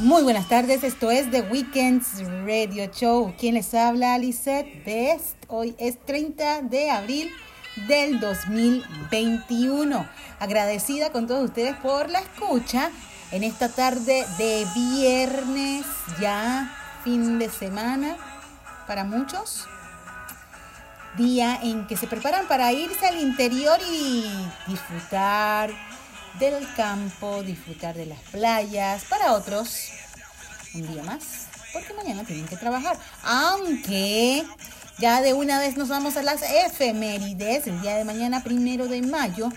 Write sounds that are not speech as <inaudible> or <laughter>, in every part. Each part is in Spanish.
Muy buenas tardes, esto es The Weekends Radio Show. ¿Quién les habla? Lisette Best. Hoy es 30 de abril del 2021. Agradecida con todos ustedes por la escucha en esta tarde de viernes, ya fin de semana para muchos. Día en que se preparan para irse al interior y disfrutar del campo, disfrutar de las playas. Para otros, un día más, porque mañana tienen que trabajar. Aunque ya de una vez nos vamos a las efemérides. El día de mañana, primero de mayo,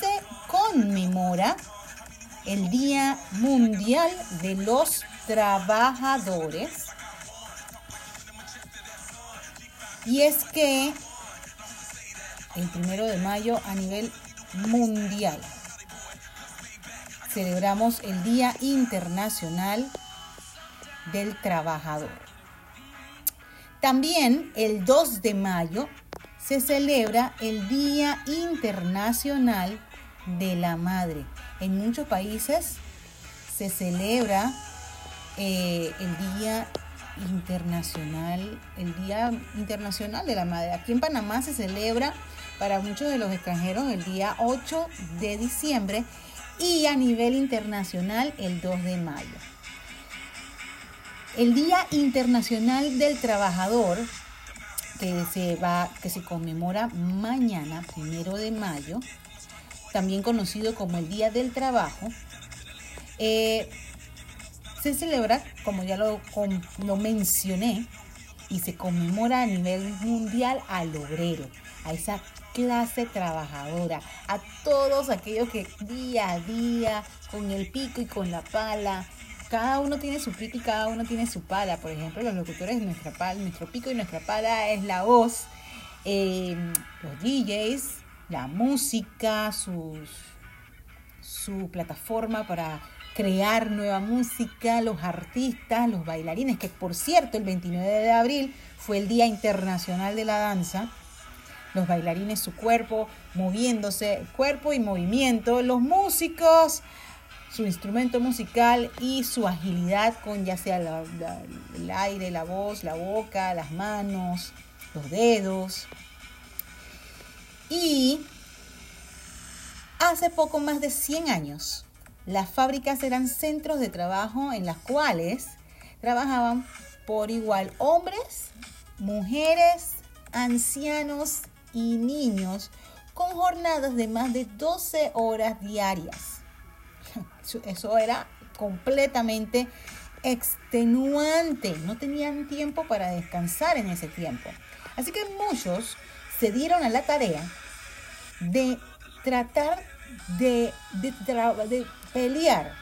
se conmemora el Día Mundial de los Trabajadores. Y es que el primero de mayo a nivel mundial celebramos el Día Internacional del Trabajador. También el 2 de mayo se celebra el Día Internacional de la Madre. En muchos países se celebra eh, el Día Internacional, el Día Internacional de la Madre. Aquí en Panamá se celebra para muchos de los extranjeros el día 8 de diciembre y a nivel internacional el 2 de mayo. El Día Internacional del Trabajador, que se, va, que se conmemora mañana, primero de mayo, también conocido como el Día del Trabajo, eh, se celebra, como ya lo, lo mencioné, y se conmemora a nivel mundial al obrero, a esa clase trabajadora, a todos aquellos que día a día, con el pico y con la pala, cada uno tiene su pico y cada uno tiene su pala. Por ejemplo, los locutores, nuestra pala, nuestro pico y nuestra pala es la voz, em, los DJs, la música, sus, su plataforma para crear nueva música, los artistas, los bailarines, que por cierto el 29 de abril fue el Día Internacional de la Danza los bailarines su cuerpo moviéndose, cuerpo y movimiento, los músicos su instrumento musical y su agilidad con ya sea el aire, la voz, la boca, las manos, los dedos. Y hace poco más de 100 años, las fábricas eran centros de trabajo en las cuales trabajaban por igual hombres, mujeres, ancianos y niños con jornadas de más de 12 horas diarias. Eso era completamente extenuante. No tenían tiempo para descansar en ese tiempo. Así que muchos se dieron a la tarea de tratar de, de, pelear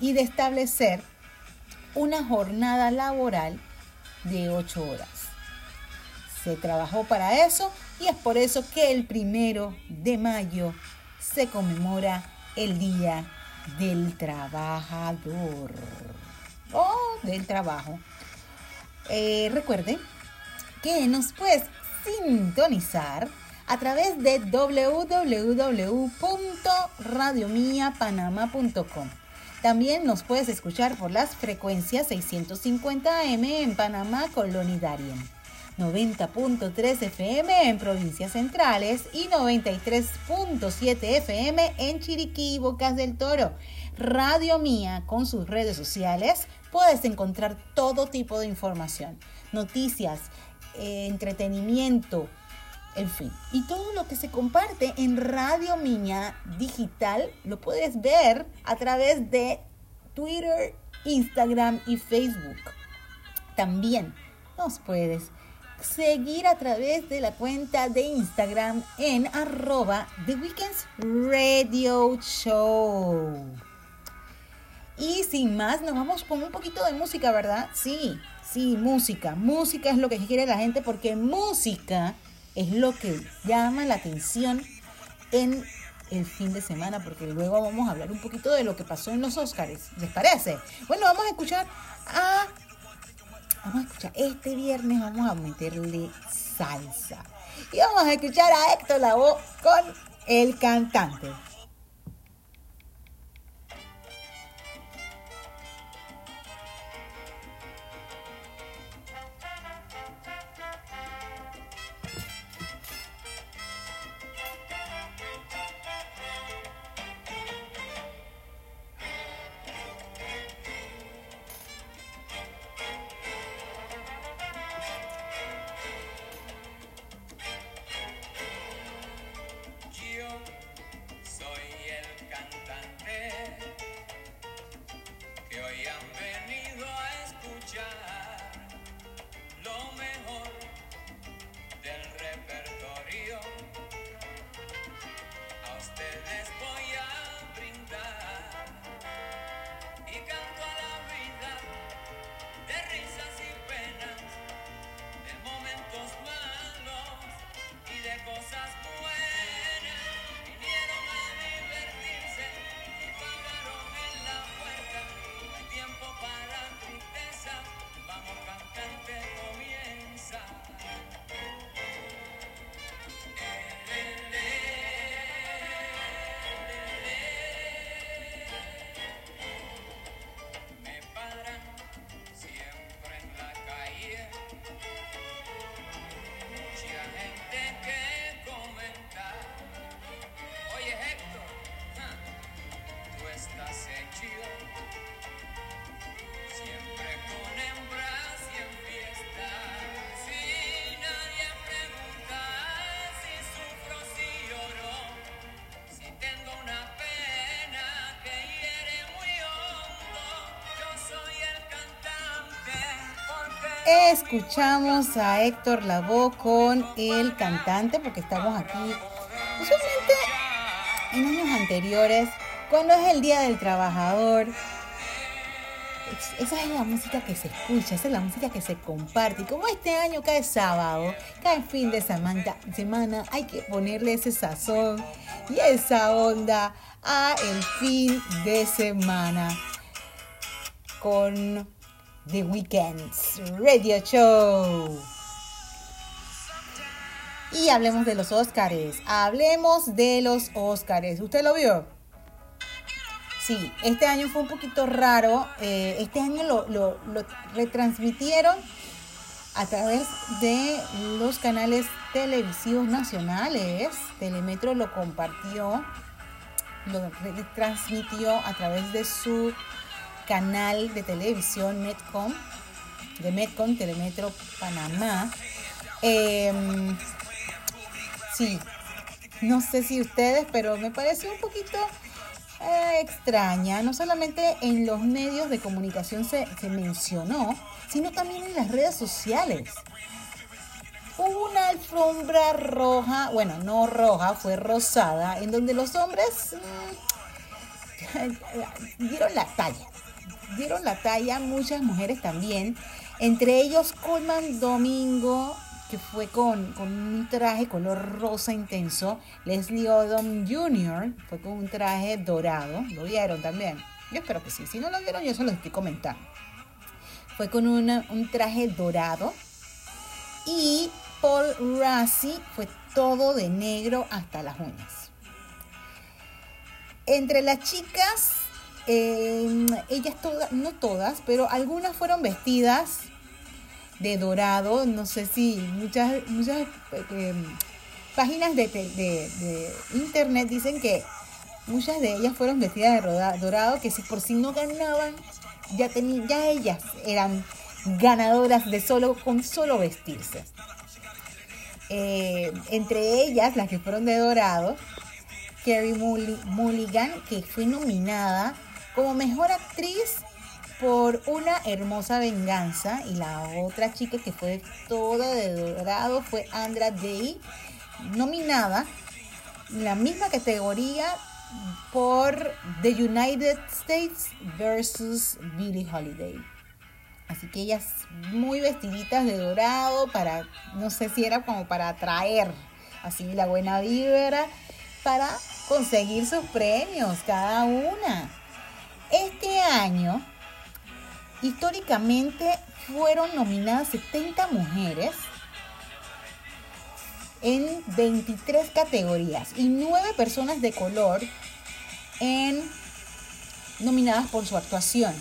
y de establecer una jornada laboral de 8 horas. Se trabajó para eso y es por eso que el primero de mayo se conmemora el Día del Trabajador o del trabajo. Eh, recuerden que nos puedes sintonizar a través de www.radiomiapanama.com. También nos puedes escuchar por las frecuencias 650 AM en Panamá, Colonia Darien. 90.3 FM en provincias centrales y 93.7 FM en Chiriquí y Bocas del Toro. Radio Mía con sus redes sociales puedes encontrar todo tipo de información, noticias, eh, entretenimiento, en fin. Y todo lo que se comparte en Radio Mía Digital lo puedes ver a través de Twitter, Instagram y Facebook. También nos puedes seguir a través de la cuenta de Instagram en arroba The Weekends Radio Show. Y sin más, nos vamos con un poquito de música, ¿verdad? Sí, sí, música. Música es lo que quiere la gente porque música es lo que llama la atención en el fin de semana, porque luego vamos a hablar un poquito de lo que pasó en los Oscars. ¿Les parece? Bueno, vamos a escuchar a Vamos a escuchar, este viernes vamos a meterle salsa. Y vamos a escuchar a Héctor Lavoe con el cantante. Escuchamos a Héctor Lavoe con el cantante, porque estamos aquí usualmente en años anteriores, cuando es el Día del Trabajador. Esa es la música que se escucha, esa es la música que se comparte. Y como este año cae sábado, cae fin de semana, semana hay que ponerle ese sazón y esa onda a el fin de semana con The Weekends Radio Show. Y hablemos de los Óscares. Hablemos de los Óscares. ¿Usted lo vio? Sí, este año fue un poquito raro. Eh, este año lo, lo, retransmitieron a través de los canales televisivos nacionales. Telemetro lo compartió, lo retransmitió a través de su canal de televisión Metcom, de Metcom, Telemetro Panamá. Em, sí, no sé si ustedes, pero me pareció un poquito eh, extraña. No solamente en los medios de comunicación se, mencionó, sino también en las redes sociales. Hubo una alfombra roja, bueno, no roja, fue rosada, en donde los hombres mm, <laughs> dieron la talla dieron la talla muchas mujeres también, entre ellos Coleman Domingo, que fue con, un traje color rosa intenso, Leslie Odom Jr. fue con un traje dorado, lo vieron también, yo espero que sí, si no lo vieron yo se lo estoy comentando, fue con un traje dorado y Paul Rassi fue todo de negro hasta las uñas. Entre las chicas Em, ellas todas, no todas, pero algunas fueron vestidas de dorado. No sé si muchas, muchas em, páginas de, internet dicen que muchas de ellas fueron vestidas de dorado, que si por si no ganaban, ya, ya ellas eran ganadoras de solo, con solo vestirse. Eh, entre ellas, las que fueron de dorado, Kerry Mulligan, que fue nominada como mejor actriz por Una hermosa venganza y la otra chica que fue toda de dorado fue Andra Day, nominada en la misma categoría por The United States versus Billie Holiday. Así que ellas muy vestiditas de dorado para, no sé si era como para atraer así la buena vibra, para conseguir sus premios cada una. Este año, históricamente, fueron nominadas 70 mujeres en 23 categorías y 9 personas de color en, nominadas por su actuación.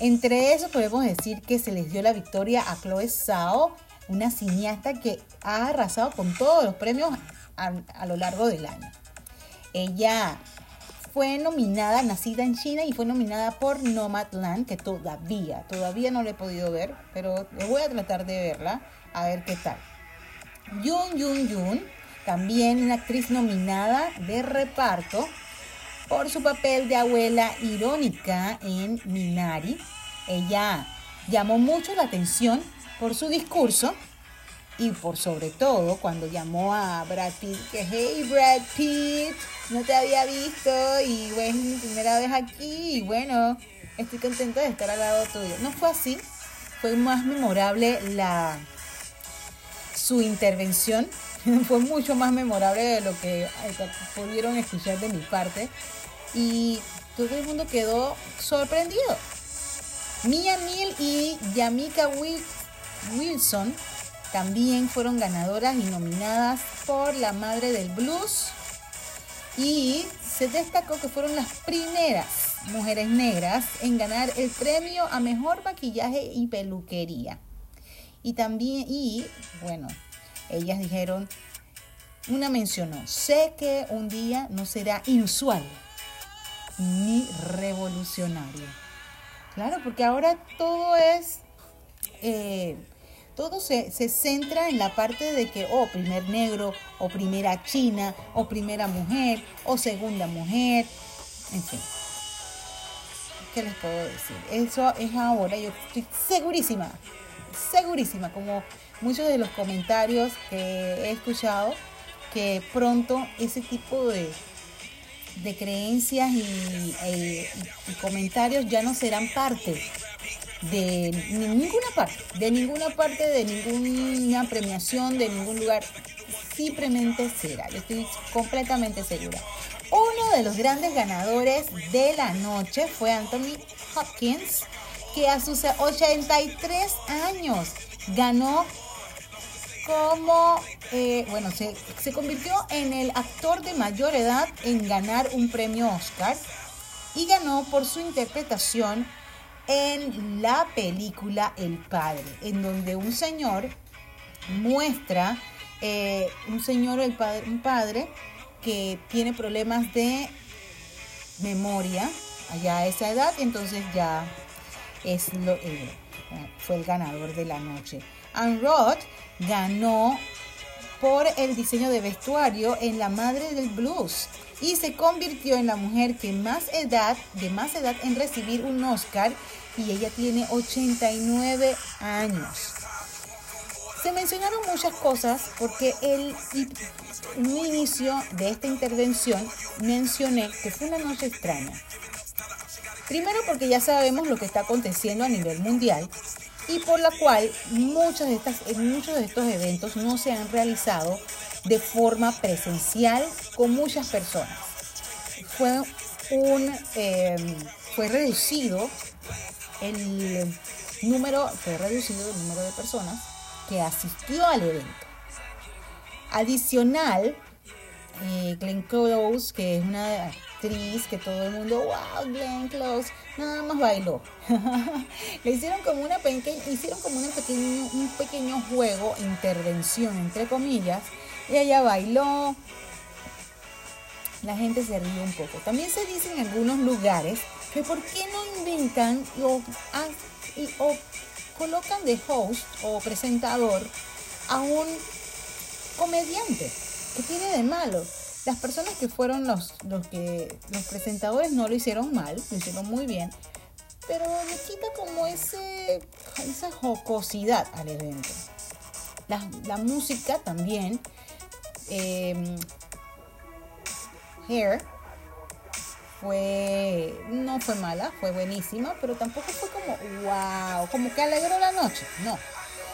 Entre eso podemos decir que se les dio la victoria a Chloe Zhao, una cineasta que ha arrasado con todos los premios a, a lo largo del año. Ella fue nominada, nacida en China y fue nominada por Nomadland, que todavía, todavía no la he podido ver, pero voy a tratar de verla, a ver qué tal. Yoon Yoon Yoon, también una actriz nominada de reparto por su papel de abuela irónica en Minari. Ella llamó mucho la atención por su discurso y por sobre todo cuando llamó a Brad Pitt, que hey Brad Pitt, no te había visto y es mi primera vez aquí y bueno, estoy contenta de estar al lado tuyo. No fue así, fue más memorable la su intervención, <laughs> fue mucho más memorable de lo que pudieron escuchar de mi parte y todo el mundo quedó sorprendido. Mia Neal y Yamika Wilson también fueron ganadoras y nominadas por La Madre del Blues. Y se destacó que fueron las primeras mujeres negras en ganar el premio a mejor maquillaje y peluquería. Y también, y bueno, ellas dijeron, una mencionó, sé que un día no será inusual ni revolucionario. Claro, porque ahora todo es eh, todo se, centra en la parte de que, oh, primer negro, o primera china, o primera mujer, o segunda mujer, en fin. ¿Qué les puedo decir? Eso es ahora, yo estoy segurísima segurísima, como muchos de los comentarios que he escuchado, que pronto ese tipo de, de creencias y, comentarios ya no serán parte de ninguna parte, de ninguna parte, de ninguna premiación, de ningún lugar. Simplemente será, yo estoy completamente segura. Uno de los grandes ganadores de la noche fue Anthony Hopkins, que a sus 83 años ganó como, eh, bueno, se, se convirtió en el actor de mayor edad en ganar un premio Oscar y ganó por su interpretación en la película El Padre, en donde un señor muestra, eh, un señor, el padre, un padre que tiene problemas de memoria allá a esa edad, entonces ya es lo, eh, fue el ganador de la noche. Anne Roth ganó por el diseño de vestuario en La Madre del Blues y se convirtió en la mujer que más edad, de más edad en recibir un Oscar y ella tiene 89 años. Se mencionaron muchas cosas porque el, un inicio de esta intervención mencioné que fue una noche extraña. Primero porque ya sabemos lo que está aconteciendo a nivel mundial y por la cual muchos de estos eventos no se han realizado de forma presencial con muchas personas. Fue, un, em, fue reducido el número, fue reducido el número de personas que asistió al evento. Adicional, eh, Glenn Close, que es una actriz que todo el mundo, wow, Glenn Close, nada más bailó. <laughs> Le hicieron como una pequeña, hicieron como una pequeño, un pequeño juego, intervención entre comillas, y ella bailó. La gente se rió un poco. También se dice en algunos lugares que por qué no inventan o, o colocan de host o presentador a un comediante. ¿Qué tiene de malo? Las personas que fueron los, los, que, los presentadores no lo hicieron mal, lo hicieron muy bien, pero le quita como ese, esa jocosidad al evento. La, música también. Eh, Hair fue, no fue mala, fue buenísima, pero tampoco fue como, wow, como que alegró la noche, no.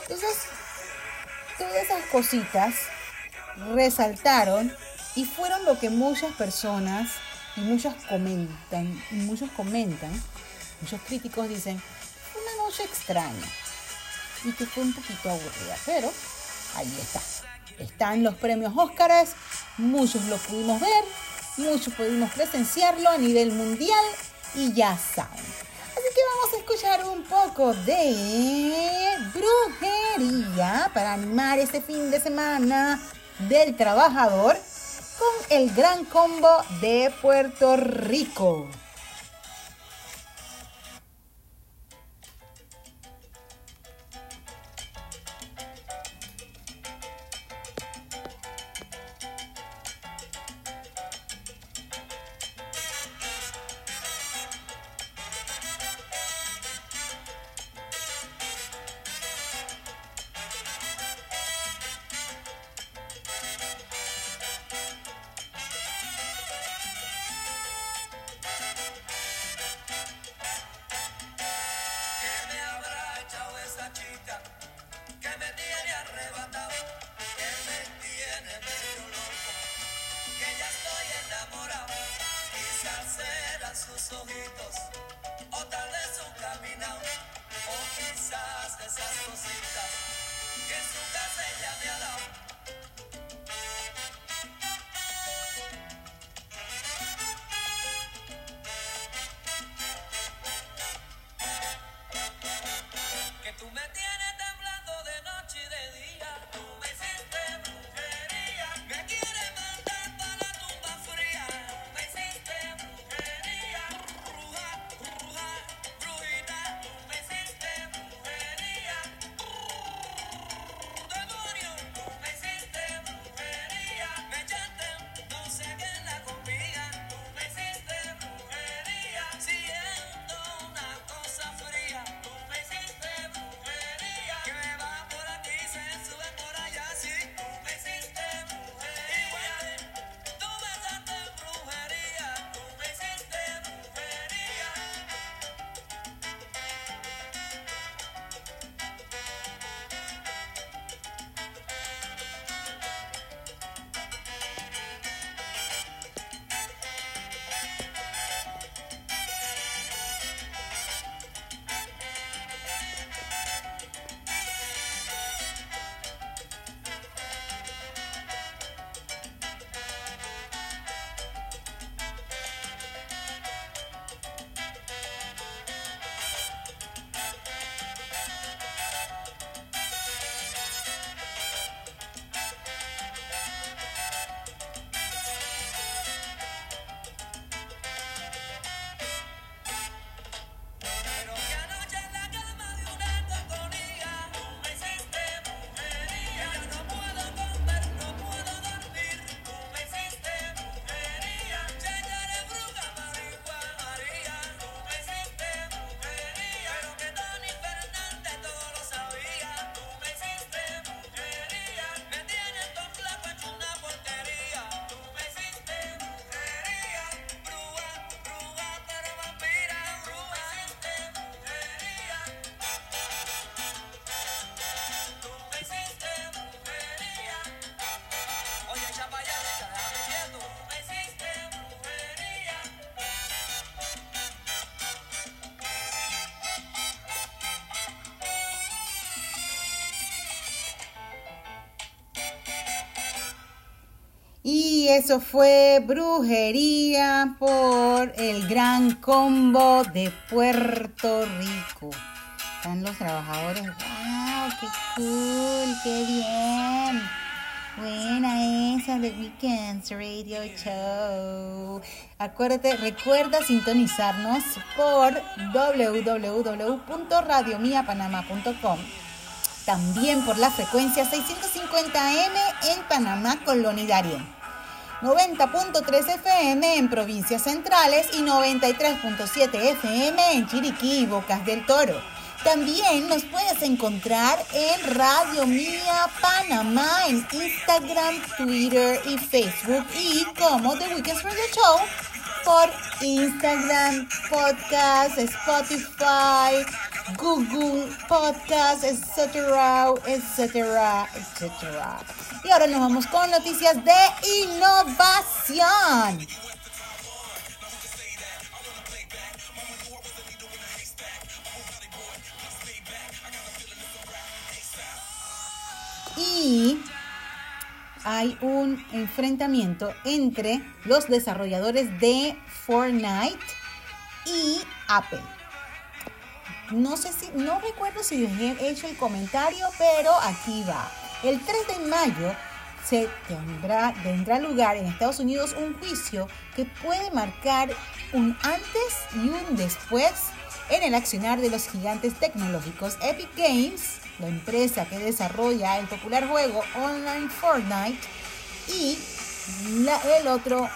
Entonces, todas esas cositas resaltaron y fueron lo que muchas personas y muchas comentan, y muchos comentan, muchos críticos dicen, una noche extraña y que fue un poquito aburrida, pero ahí está. Están los premios Óscares, muchos lo pudimos ver, muchos pudimos presenciarlo a nivel mundial y ya saben. Así que vamos a escuchar un poco de brujería para animar este fin de semana del trabajador con el gran combo de Puerto Rico. Eso fue brujería por el gran combo de Puerto Rico. Están los trabajadores. ¡Wow! ¡Qué cool! ¡Qué bien! Buena esa de Weekends Radio Show. Acuérdate, recuerda sintonizarnos por www.radiomiapanama.com. También por la frecuencia 650M en Panamá, Colonia Darien. 90.3 FM en provincias centrales y 93.7 FM en Chiriquí, Bocas del Toro. También nos puedes encontrar en Radio Mía Panamá en Instagram, Twitter y Facebook y como The Weekends Radio Show por Instagram, podcast, Spotify, Google Podcast, etcétera, etcétera, etcétera. Y ahora nos vamos con noticias de innovación. y hay un enfrentamiento entre los desarrolladores de Fortnite y Apple. No sé si, no recuerdo si he hecho el comentario, pero aquí va. El 3 de mayo se tendrá, tendrá lugar en Estados Unidos un juicio que puede marcar un antes y un después en el accionar de los gigantes tecnológicos Epic Games la empresa que desarrolla el popular juego online Fortnite, y el otro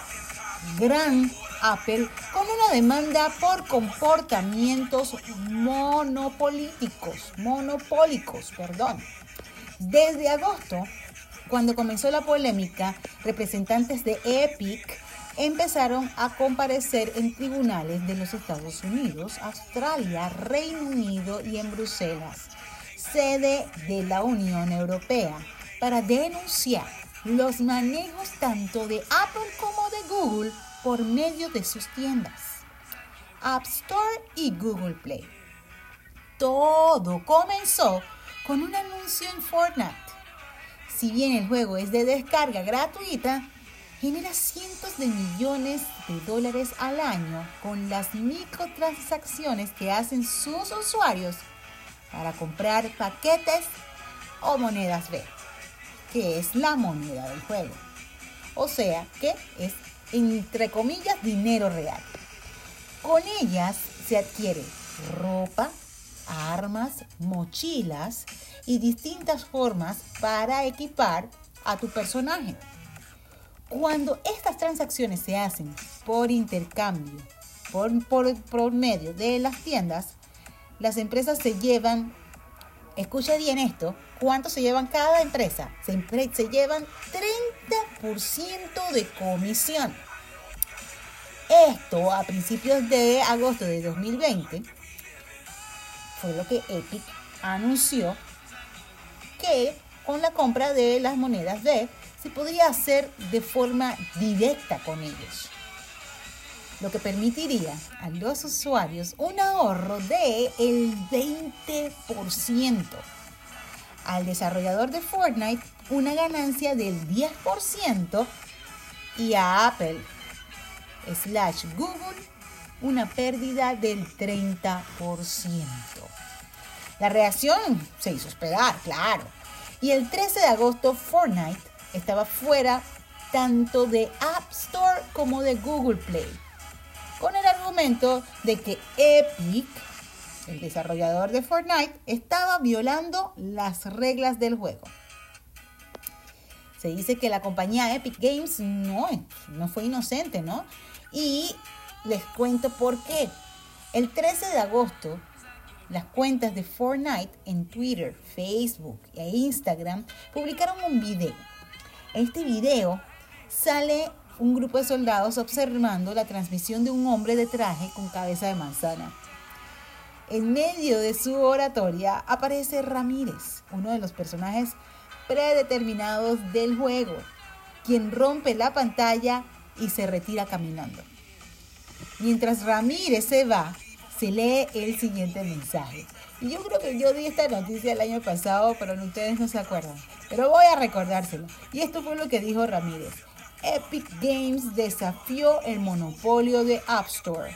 gran Apple con una demanda por comportamientos monopolíticos, monopólicos, perdón. Desde agosto, cuando comenzó la polémica, representantes de Epic empezaron a comparecer en tribunales de los Estados Unidos, Australia, Reino Unido y en Bruselas sede de la Unión Europea para denunciar los manejos tanto de Apple como de Google por medio de sus tiendas, App Store y Google Play. Todo comenzó con un anuncio en Fortnite. Si bien el juego es de descarga gratuita, genera cientos de millones de dólares al año con las microtransacciones que hacen sus usuarios para comprar paquetes o monedas B, que es la moneda del juego. O sea que es, entre comillas, dinero real. Con ellas se adquiere ropa, armas, mochilas y distintas formas para equipar a tu personaje. Cuando estas transacciones se hacen por intercambio, por, por medio de las tiendas, las empresas se llevan, escucha bien esto, ¿cuánto se llevan cada empresa? Se, se llevan 30% de comisión. Esto a principios de agosto de 2020 fue lo que Epic anunció que con la compra de las monedas B se podría hacer de forma directa con ellos lo que permitiría a los usuarios un ahorro de el 20%. Al desarrollador de Fortnite una ganancia del 10% y a Apple slash Google una pérdida del 30%. La reacción se hizo esperar, claro. Y el 13 de agosto Fortnite estaba fuera tanto de App Store como de Google Play con el argumento de que Epic, el desarrollador de Fortnite, estaba violando las reglas del juego. Se dice que la compañía Epic Games no, no fue inocente, ¿no? Y les cuento por qué. El 13 de agosto, las cuentas de Fortnite en Twitter, Facebook e Instagram publicaron un video. Este video sale un grupo de soldados observando la transmisión de un hombre de traje con cabeza de manzana. En medio de su oratoria aparece Ramírez, uno de los personajes predeterminados del juego, quien rompe la pantalla y se retira caminando. Mientras Ramírez se va, se lee el siguiente mensaje. Y yo creo que yo di esta noticia el año pasado, pero ustedes no se acuerdan. Pero voy a recordárselo. Y esto fue lo que dijo Ramírez. Epic Games desafió el monopolio de App Store.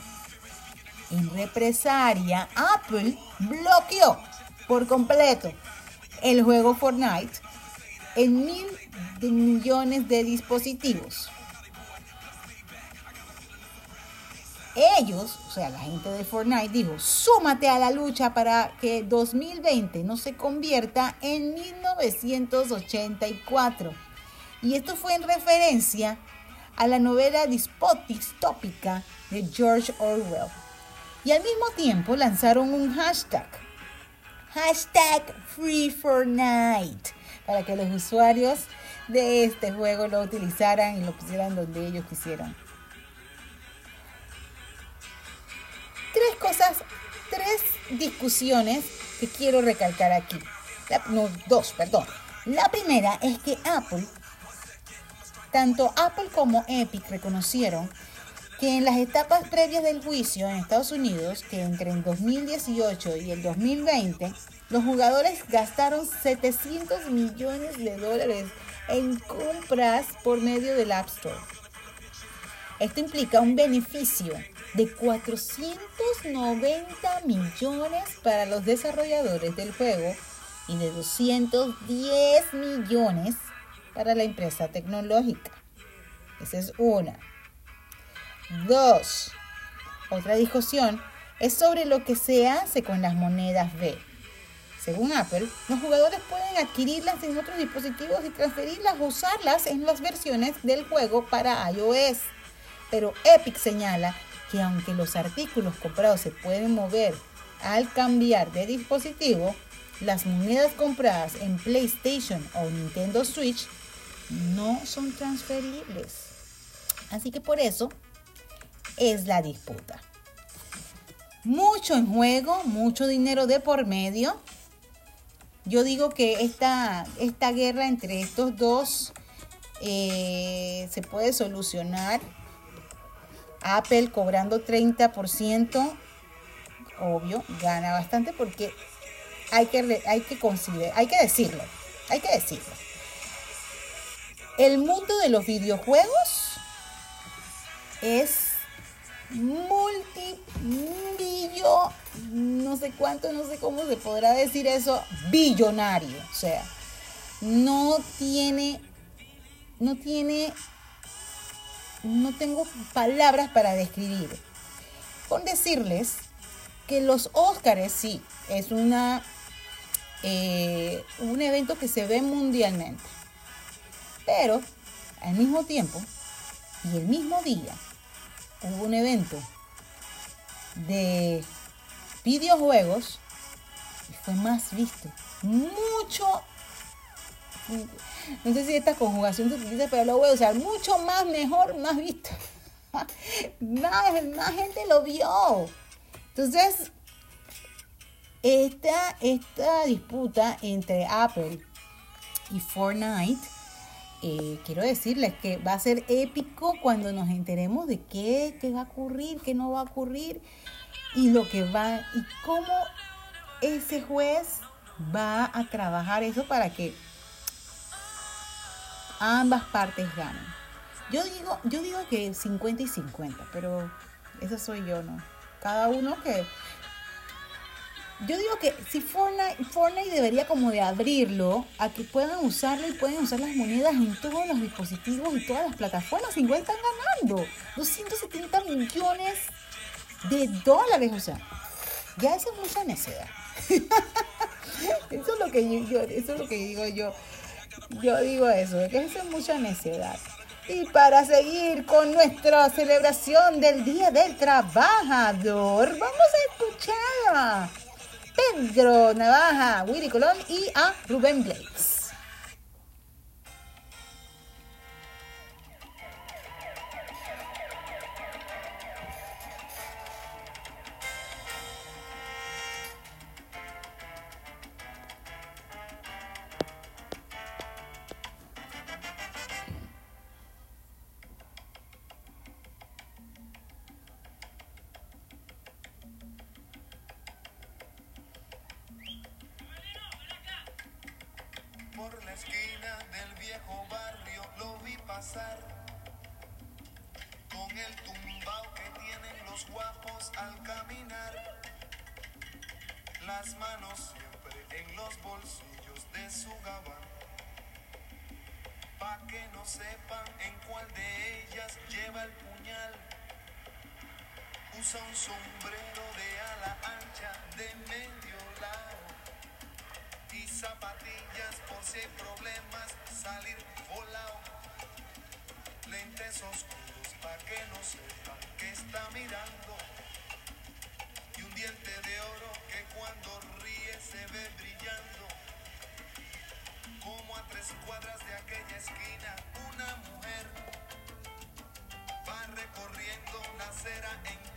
En represalia, Apple bloqueó por completo el juego Fortnite en mil millones de dispositivos. Ellos, o sea, la gente de Fortnite dijo, súmate a la lucha para que 2020 no se convierta en 1984. Y esto fue en referencia a la novela distópica de George Orwell. Y al mismo tiempo lanzaron un hashtag, hashtag Free para que los usuarios de este juego lo utilizaran y lo pusieran donde ellos quisieran. Tres cosas, tres discusiones que quiero recalcar aquí. no, dos, perdón. La primera es que Apple, tanto Apple como Epic reconocieron que en las etapas previas del juicio en Estados Unidos, que entre el 2018 y el 2020, los jugadores gastaron 700 millones de dólares en compras por medio del App Store. Esto implica un beneficio de 490 millones para los desarrolladores del juego y de 210 millones para la empresa tecnológica. Esa es una. Dos, otra discusión es sobre lo que se hace con las monedas B. Según Apple, los jugadores pueden adquirirlas en otros dispositivos y transferirlas o usarlas en las versiones del juego para iOS. Pero Epic señala que aunque los artículos comprados se pueden mover al cambiar de dispositivo, las monedas compradas en PlayStation o Nintendo Switch no son transferibles. Así que por eso es la disputa. Mucho en juego, mucho dinero de por medio. Yo digo que esta, esta guerra entre estos dos eh, se puede solucionar. Apple cobrando 30%, obvio, gana bastante porque hay que, hay que considerar, hay que decirlo, hay que decirlo. El mundo de los videojuegos es multimillo, no sé cuánto, no sé cómo se podrá decir eso, billonario. O sea, no tiene, no tiene, no tengo palabras para describir. Con decirles que los Óscares sí, es una, eh, un evento que se ve mundialmente. Pero al mismo tiempo y el mismo día hubo un evento de videojuegos y fue más visto. Mucho. No sé si esta conjugación se utiliza, pero lo voy a usar. Mucho más, mejor, más visto. <laughs> más, más gente lo vio. Entonces, esta, esta disputa entre Apple y Fortnite eh, quiero decirles que va a ser épico cuando nos enteremos de qué, qué va a ocurrir, qué no va a ocurrir y lo que va y cómo ese juez va a trabajar eso para que ambas partes ganen. Yo digo, yo digo que 50 y 50, pero eso soy yo, ¿no? Cada uno que yo digo que si Fortnite, Fortnite debería como de abrirlo a que puedan usarlo y pueden usar las monedas en todos los dispositivos y todas las plataformas. Igual están ganando 270 millones de dólares. O sea, ya eso es mucha necedad. <laughs> eso es lo que yo, eso es lo que digo yo. Yo digo eso, que eso es mucha necedad. Y para seguir con nuestra celebración del Día del Trabajador, vamos a escuchar Pedro Navaja, Willy Colón y a Rubén Blakes.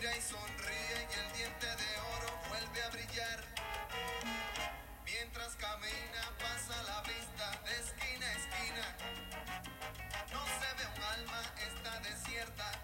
Y sonríe y el diente de oro vuelve a brillar. Mientras camina pasa la vista de esquina a esquina. No se ve un alma, está desierta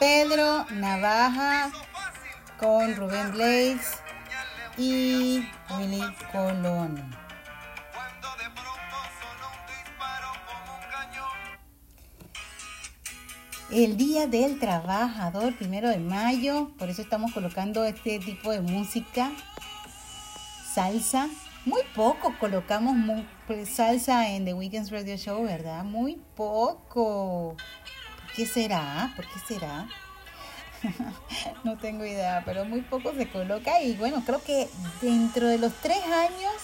Pedro Navaja con Rubén Blades y Willy Colón. El Día del Trabajador, primero de mayo, por eso estamos colocando este tipo de música, salsa. Muy poco colocamos mu- pues, salsa en The Weekends Radio Show, ¿verdad? Muy poco. ¿Por qué será? ¿Por qué será? <laughs> no tengo idea, pero muy poco se coloca y bueno, creo que dentro de los tres años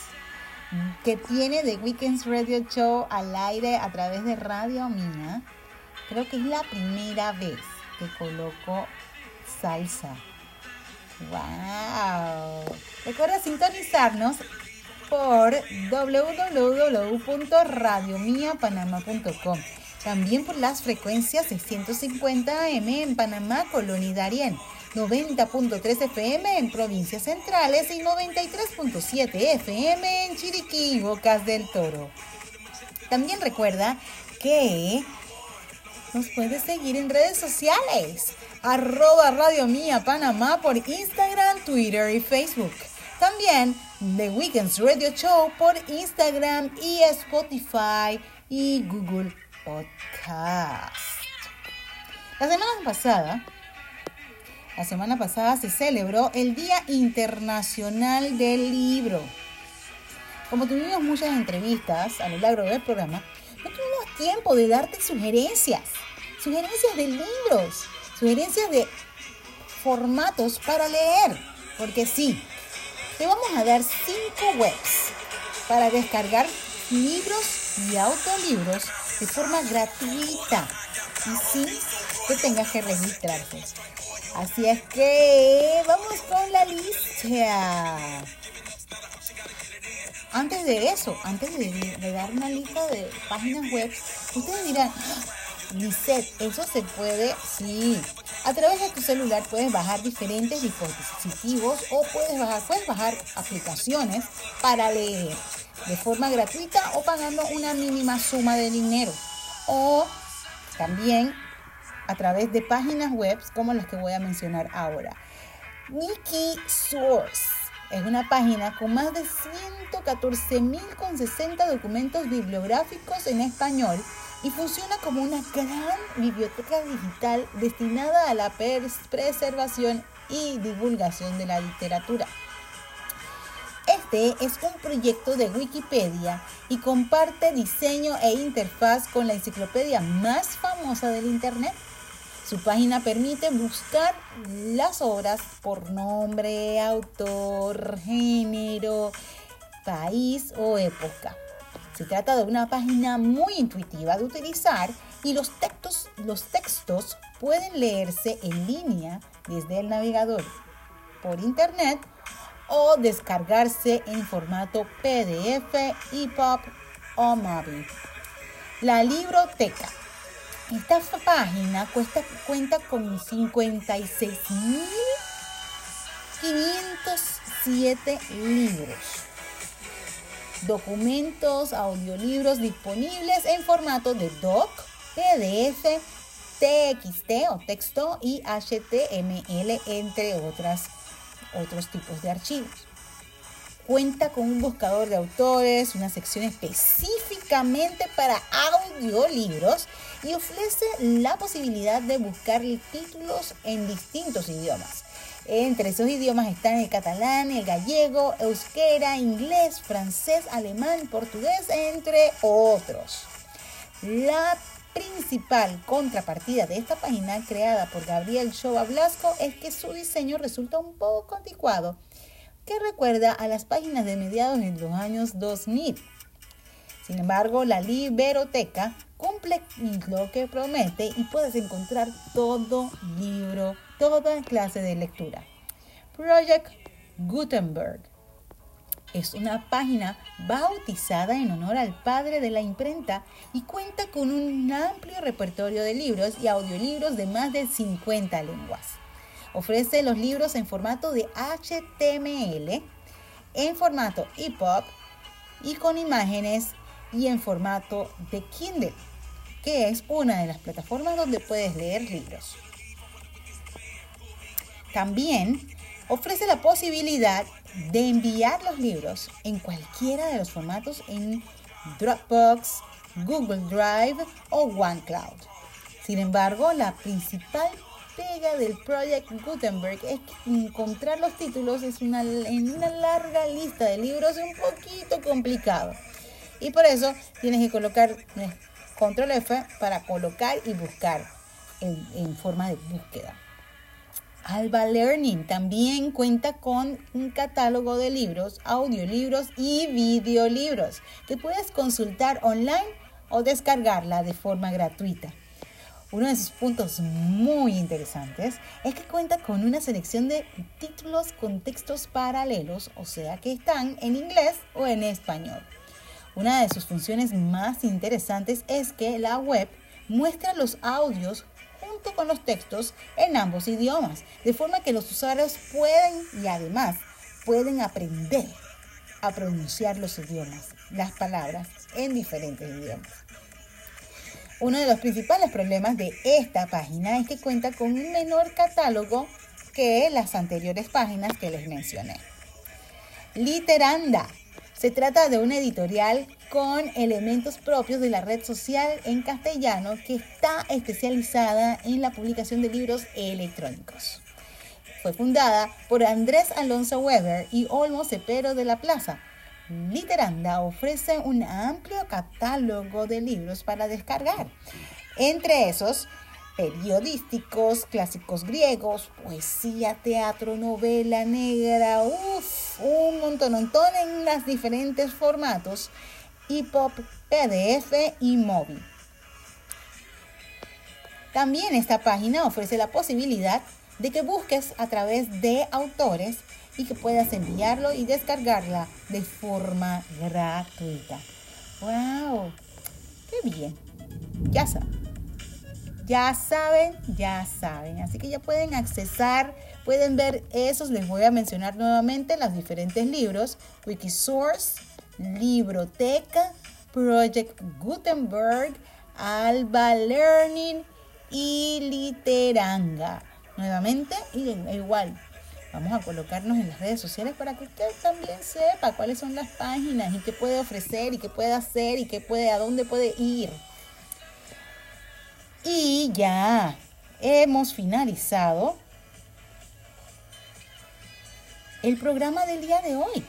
que tiene The Weekends Radio Show al aire a través de Radio Mía, creo que es la primera vez que coloco salsa. ¡Wow! Recuerda sintonizarnos por www.radiomiapanama.com. También por las frecuencias 650 AM en Panamá, Colonia y Darién, 90.3 FM en provincias centrales y 93.7 FM en Chiriquí y Bocas del Toro. También recuerda que nos puedes seguir en redes sociales. Arroba Radio Mía Panamá por Instagram, Twitter y Facebook. También The Weekends Radio Show por Instagram y Spotify y Google Podcast. La semana pasada, la semana pasada se celebró el Día Internacional del Libro. Como tuvimos muchas entrevistas a lo largo del programa, no tuvimos tiempo de darte sugerencias, sugerencias de libros, sugerencias de formatos para leer, porque sí, te vamos a dar cinco webs para descargar libros y autolibros de forma gratuita y sin que tengas que registrarte. Así es que vamos con la lista. Antes de eso, antes de, de dar una lista de páginas web, ustedes dirán, Lisette, eso se puede, sí. A través de tu celular puedes bajar diferentes dispositivos o puedes bajar, puedes bajar aplicaciones para leer de forma gratuita o pagando una mínima suma de dinero. O también a través de páginas web como las que voy a mencionar ahora. Wikisource es una página con más de 114.060 documentos bibliográficos en español y funciona como una gran biblioteca digital destinada a la preservación y divulgación de la literatura. Este es un proyecto de Wikipedia y comparte diseño e interfaz con la enciclopedia más famosa del Internet. Su página permite buscar las obras por nombre, autor, género, país o época. Se trata de una página muy intuitiva de utilizar y los textos, los textos pueden leerse en línea desde el navegador, por internet o descargarse en formato PDF, EPUB o móvil. La libroteca. Esta página cuenta con 56.507 libros, documentos, audiolibros disponibles en formato de doc, PDF, TXT o texto y HTML, entre otras, otros tipos de archivos. Cuenta con un buscador de autores, una sección específicamente para audiolibros y ofrece la posibilidad de buscar títulos en distintos idiomas. Entre esos idiomas están el catalán, el gallego, euskera, inglés, francés, alemán, portugués, entre otros. La principal contrapartida de esta página creada por Gabriel Shoba Blasco es que su diseño resulta un poco anticuado, que recuerda a las páginas de mediados de los años 2000. Sin embargo, la Liberoteca cumple lo que promete y puedes encontrar todo libro, toda clase de lectura. Project Gutenberg es una página bautizada en honor al padre de la imprenta y cuenta con un amplio repertorio de libros y audiolibros de más de 50 lenguas. Ofrece los libros en formato de HTML, en formato EPUB y con imágenes y en formato de Kindle, que es una de las plataformas donde puedes leer libros. También ofrece la posibilidad de enviar los libros en cualquiera de los formatos en Dropbox, Google Drive o OneCloud. Sin embargo, la principal pega del Project Gutenberg es que encontrar los títulos es una, en una larga lista de libros un poquito complicado. Y por eso tienes que colocar control F para colocar y buscar en forma de búsqueda. Alba Learning también cuenta con un catálogo de libros, audiolibros y videolibros que puedes consultar online o descargarla de forma gratuita. Uno de sus puntos muy interesantes es que cuenta con una selección de títulos con textos paralelos, o sea que están en inglés o en español. Una de sus funciones más interesantes es que la web muestra los audios con los textos en ambos idiomas, de forma que los usuarios pueden y además pueden aprender a pronunciar los idiomas, las palabras en diferentes idiomas. Uno de los principales problemas de esta página es que cuenta con un menor catálogo que las anteriores páginas que les mencioné. Literanda. Se trata de una editorial con elementos propios de la red social en castellano que está especializada en la publicación de libros electrónicos. Fue fundada por Andrés Alonso Weber y Olmo Cepero de la Plaza. Literanda ofrece un amplio catálogo de libros para descargar. Entre esos, periodísticos, clásicos griegos, poesía, teatro, novela negra, uff, un montón, montón en los diferentes formatos EPUB, PDF y móvil. También esta página ofrece la posibilidad de que busques a través de autores y que puedas enviarlo y descargarla de forma gratuita. ¡Wow! ¡Qué bien! Ya saben. Ya saben, ya saben. Así que ya pueden accesar, pueden ver esos. Les voy a mencionar nuevamente los diferentes libros. Wikisource, Libroteca, Project Gutenberg, Alba Learning y Literanga. Nuevamente, y igual, vamos a colocarnos en las redes sociales para que usted también sepa cuáles son las páginas y qué puede ofrecer y qué puede hacer y qué puede, a dónde puede ir. Y ya hemos finalizado el programa del día de hoy.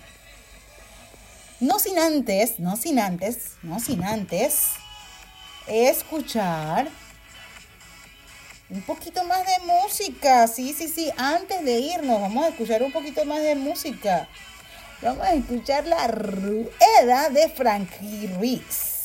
No sin antes, no sin antes, no sin antes escuchar un poquito más de música. Sí, sí, sí. Antes de irnos, vamos a escuchar un poquito más de música. Vamos a escuchar la rueda de Frankie Ruiz.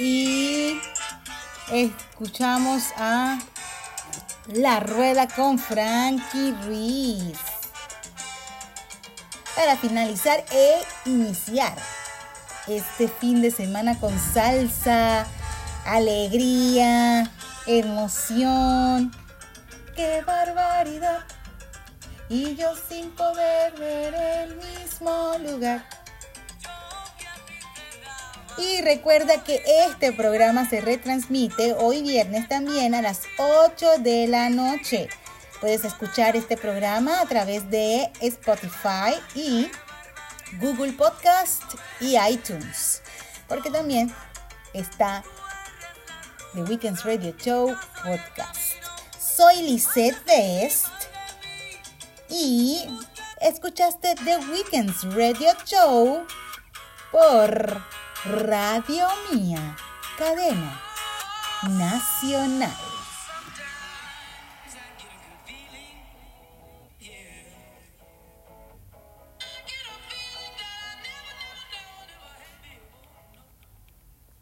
Y escuchamos a La Rueda con Frankie Ruiz. Para finalizar e iniciar este fin de semana con salsa, alegría, emoción. ¡Qué barbaridad! Y yo sin poder ver el mismo lugar. Y recuerda que este programa se retransmite hoy viernes también a las 8 de la noche. Puedes escuchar este programa a través de Spotify y Google Podcast y iTunes. Porque también está The Weekends Radio Show Podcast. Soy Lisette Best y escuchaste The Weekends Radio Show por Radio Mía, cadena nacional.